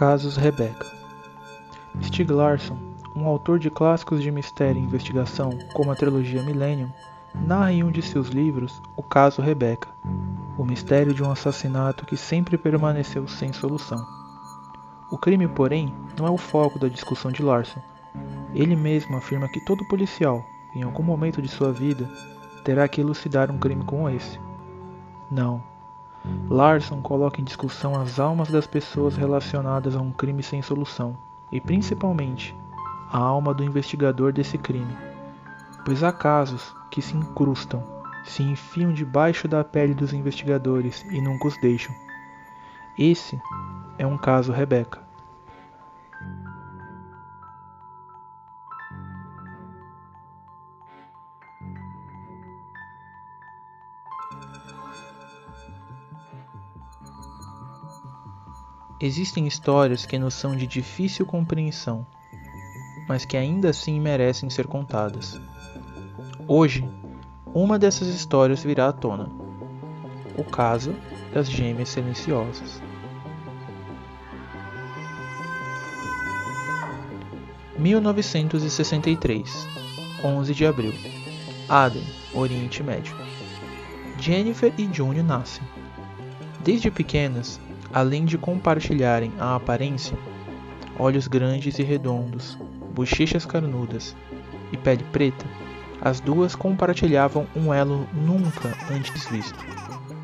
Casos Rebecca Stieg Larsson, um autor de clássicos de mistério e investigação, como a trilogia Millennium, narra em um de seus livros o caso Rebecca, o mistério de um assassinato que sempre permaneceu sem solução. O crime, porém, não é o foco da discussão de Larson. Ele mesmo afirma que todo policial, em algum momento de sua vida, terá que elucidar um crime como esse. Não, Larson coloca em discussão as almas das pessoas relacionadas a um crime sem solução, e principalmente a alma do investigador desse crime, pois há casos que se incrustam, se enfiam debaixo da pele dos investigadores e nunca os deixam. Esse é um caso Rebeca. Existem histórias que nos são de difícil compreensão, mas que ainda assim merecem ser contadas. Hoje, uma dessas histórias virá à tona: o caso das Gêmeas Silenciosas. (1963) 11 de abril Aden, Oriente Médio. Jennifer e June nascem. Desde pequenas, além de compartilharem a aparência, olhos grandes e redondos, bochechas carnudas e pele preta, as duas compartilhavam um elo nunca antes visto.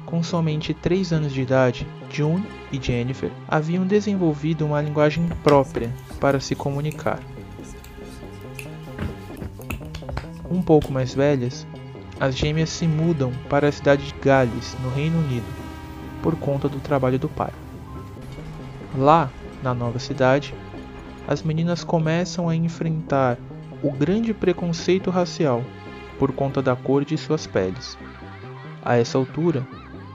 Com somente 3 anos de idade, June e Jennifer haviam desenvolvido uma linguagem própria para se comunicar. Um pouco mais velhas, as gêmeas se mudam para a cidade de Gales, no Reino Unido, por conta do trabalho do pai. Lá, na nova cidade, as meninas começam a enfrentar o grande preconceito racial por conta da cor de suas peles. A essa altura,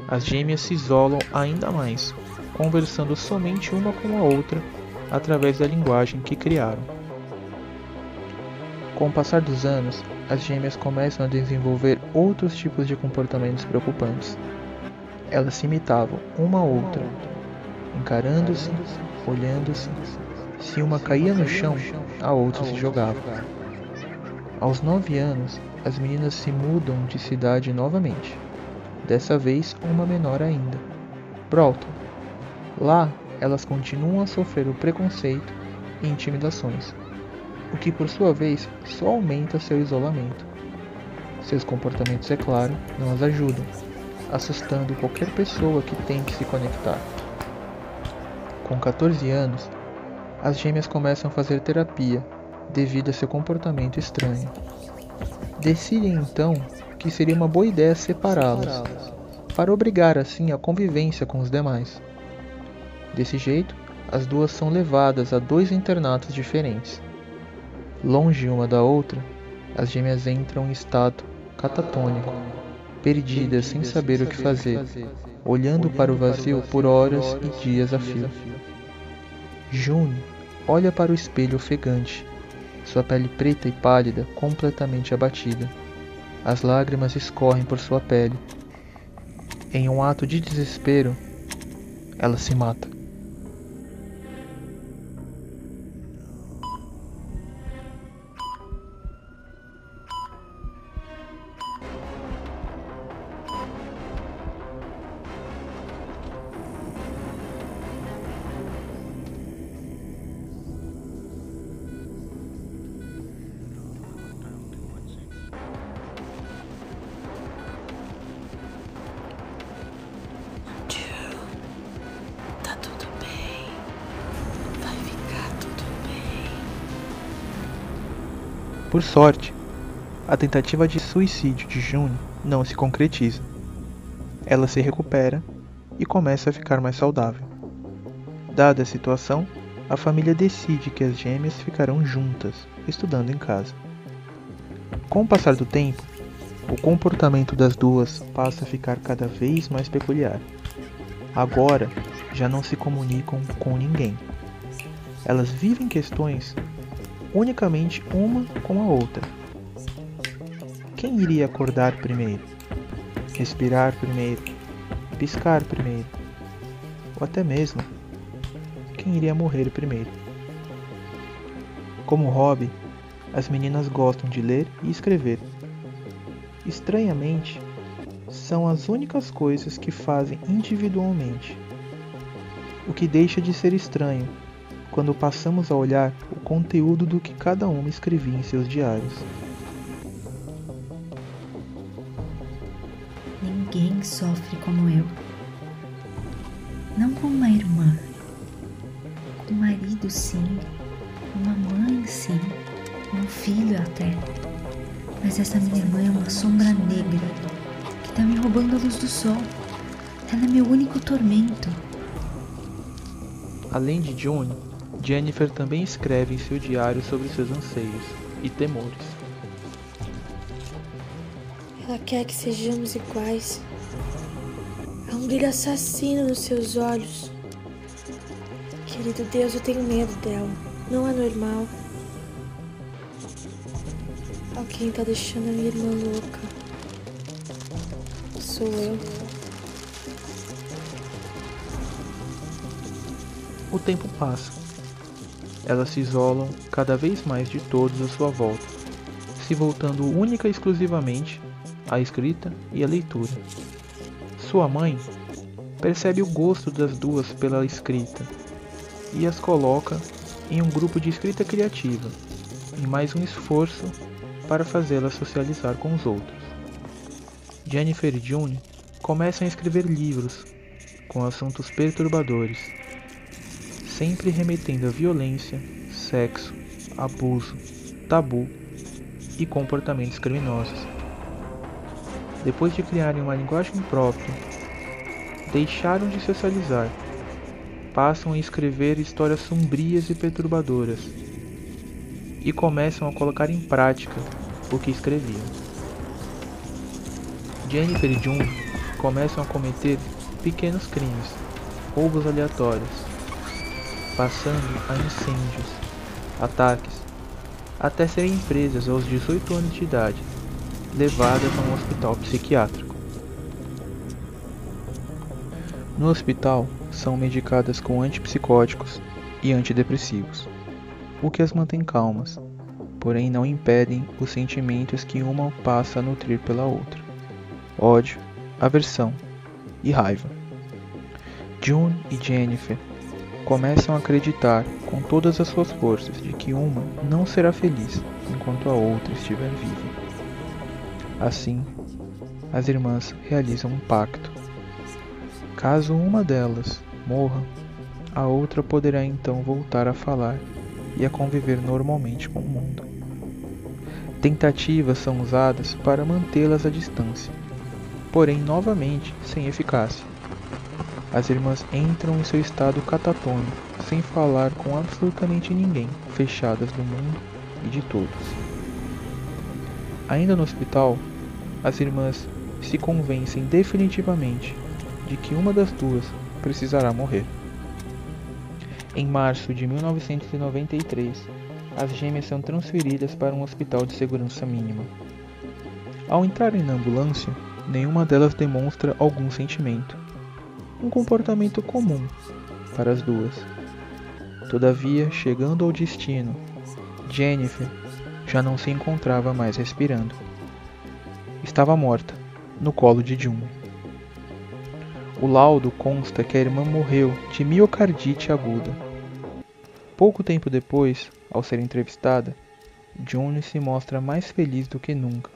as gêmeas se isolam ainda mais, conversando somente uma com a outra através da linguagem que criaram. Com o passar dos anos, as gêmeas começam a desenvolver outros tipos de comportamentos preocupantes. Elas se imitavam uma a outra, encarando-se, olhando-se. Se uma caía no chão, a outra se jogava. Aos nove anos, as meninas se mudam de cidade novamente. Dessa vez, uma menor ainda, Broughton. Lá, elas continuam a sofrer o preconceito e intimidações, o que por sua vez só aumenta seu isolamento. Seus comportamentos, é claro, não as ajudam assustando qualquer pessoa que tente se conectar. Com 14 anos, as gêmeas começam a fazer terapia devido a seu comportamento estranho. Decidem então que seria uma boa ideia separá-las, para obrigar assim a convivência com os demais. Desse jeito, as duas são levadas a dois internatos diferentes. Longe uma da outra, as gêmeas entram em estado catatônico perdida sem saber o que fazer, olhando para o vazio por horas e dias a fio. June olha para o espelho ofegante, sua pele preta e pálida completamente abatida. As lágrimas escorrem por sua pele. Em um ato de desespero, ela se mata. Por sorte, a tentativa de suicídio de June não se concretiza. Ela se recupera e começa a ficar mais saudável. Dada a situação, a família decide que as gêmeas ficarão juntas, estudando em casa. Com o passar do tempo, o comportamento das duas passa a ficar cada vez mais peculiar. Agora, já não se comunicam com ninguém. Elas vivem questões unicamente uma com a outra. Quem iria acordar primeiro? Respirar primeiro? Piscar primeiro? Ou até mesmo quem iria morrer primeiro. Como hobby, as meninas gostam de ler e escrever. Estranhamente, são as únicas coisas que fazem individualmente. O que deixa de ser estranho quando passamos a olhar o conteúdo do que cada uma escrevia em seus diários. Ninguém sofre como eu. Não com uma irmã. Com um marido, sim. Uma mãe, sim. Um filho, até. Mas essa minha irmã é uma sombra negra que tá me roubando a luz do sol. Ela é meu único tormento. Além de June, Jennifer também escreve em seu diário sobre seus anseios e temores. Ela quer que sejamos iguais. Há um brilho assassino nos seus olhos. Querido Deus, eu tenho medo dela. Não é normal. Alguém tá deixando a minha irmã louca. Sou eu. O tempo passa. Elas se isolam cada vez mais de todos à sua volta, se voltando única e exclusivamente à escrita e à leitura. Sua mãe percebe o gosto das duas pela escrita e as coloca em um grupo de escrita criativa, em mais um esforço para fazê-las socializar com os outros. Jennifer e June começam a escrever livros com assuntos perturbadores, sempre remetendo a violência, sexo, abuso, tabu e comportamentos criminosos. Depois de criarem uma linguagem própria, deixaram de socializar, passam a escrever histórias sombrias e perturbadoras e começam a colocar em prática o que escreviam. Jennifer e June começam a cometer pequenos crimes, roubos aleatórios, passando a incêndios, ataques, até serem presas aos 18 anos de idade levadas a um hospital psiquiátrico. No hospital, são medicadas com antipsicóticos e antidepressivos, o que as mantém calmas, porém não impedem os sentimentos que uma passa a nutrir pela outra: ódio, aversão e raiva. June e Jennifer começam a acreditar com todas as suas forças de que uma não será feliz enquanto a outra estiver viva. Assim, as irmãs realizam um pacto. Caso uma delas morra, a outra poderá então voltar a falar e a conviver normalmente com o mundo. Tentativas são usadas para mantê-las à distância, porém novamente sem eficácia. As irmãs entram em seu estado catatônico, sem falar com absolutamente ninguém, fechadas do mundo e de todos. Ainda no hospital, as irmãs se convencem definitivamente de que uma das duas precisará morrer. Em março de 1993, as gêmeas são transferidas para um hospital de segurança mínima. Ao entrarem na ambulância, nenhuma delas demonstra algum sentimento, um comportamento comum para as duas. Todavia, chegando ao destino, Jennifer já não se encontrava mais respirando estava morta, no colo de June. O laudo consta que a irmã morreu de miocardite aguda. Pouco tempo depois, ao ser entrevistada, June se mostra mais feliz do que nunca,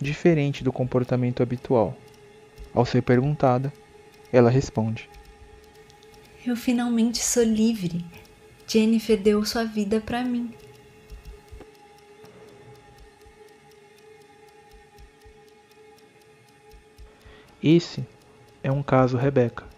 diferente do comportamento habitual. Ao ser perguntada, ela responde: Eu finalmente sou livre. Jennifer deu sua vida para mim. Esse é um caso Rebeca.